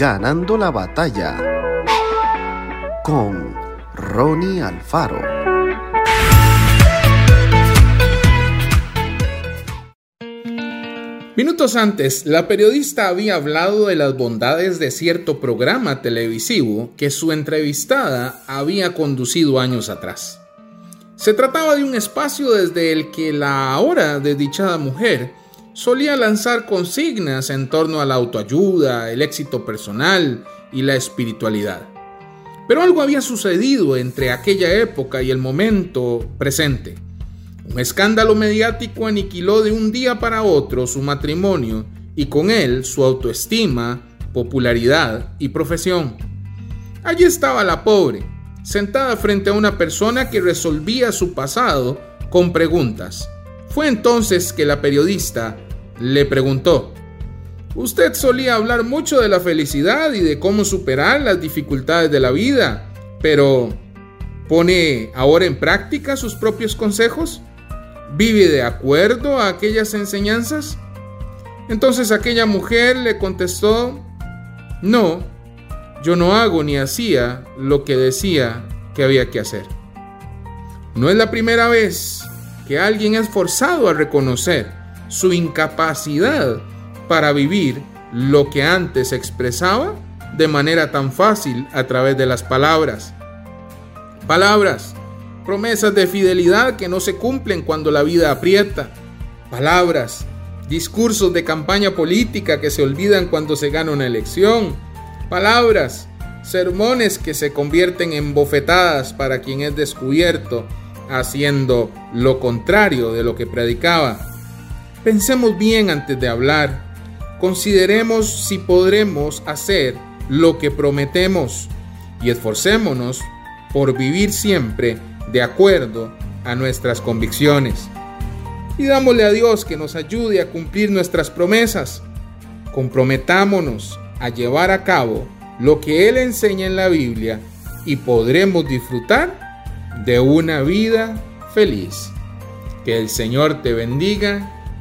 Ganando la batalla con Ronnie Alfaro. Minutos antes, la periodista había hablado de las bondades de cierto programa televisivo que su entrevistada había conducido años atrás. Se trataba de un espacio desde el que la ahora desdichada mujer solía lanzar consignas en torno a la autoayuda, el éxito personal y la espiritualidad. Pero algo había sucedido entre aquella época y el momento presente. Un escándalo mediático aniquiló de un día para otro su matrimonio y con él su autoestima, popularidad y profesión. Allí estaba la pobre, sentada frente a una persona que resolvía su pasado con preguntas. Fue entonces que la periodista le preguntó, Usted solía hablar mucho de la felicidad y de cómo superar las dificultades de la vida, pero ¿pone ahora en práctica sus propios consejos? ¿Vive de acuerdo a aquellas enseñanzas? Entonces aquella mujer le contestó, no, yo no hago ni hacía lo que decía que había que hacer. No es la primera vez que alguien es forzado a reconocer su incapacidad para vivir lo que antes expresaba de manera tan fácil a través de las palabras. Palabras promesas de fidelidad que no se cumplen cuando la vida aprieta, palabras, discursos de campaña política que se olvidan cuando se gana una elección, palabras, sermones que se convierten en bofetadas para quien es descubierto haciendo lo contrario de lo que predicaba. Pensemos bien antes de hablar. Consideremos si podremos hacer lo que prometemos y esforcémonos por vivir siempre de acuerdo a nuestras convicciones. Pidámosle a Dios que nos ayude a cumplir nuestras promesas. Comprometámonos a llevar a cabo lo que Él enseña en la Biblia y podremos disfrutar de una vida feliz. Que el Señor te bendiga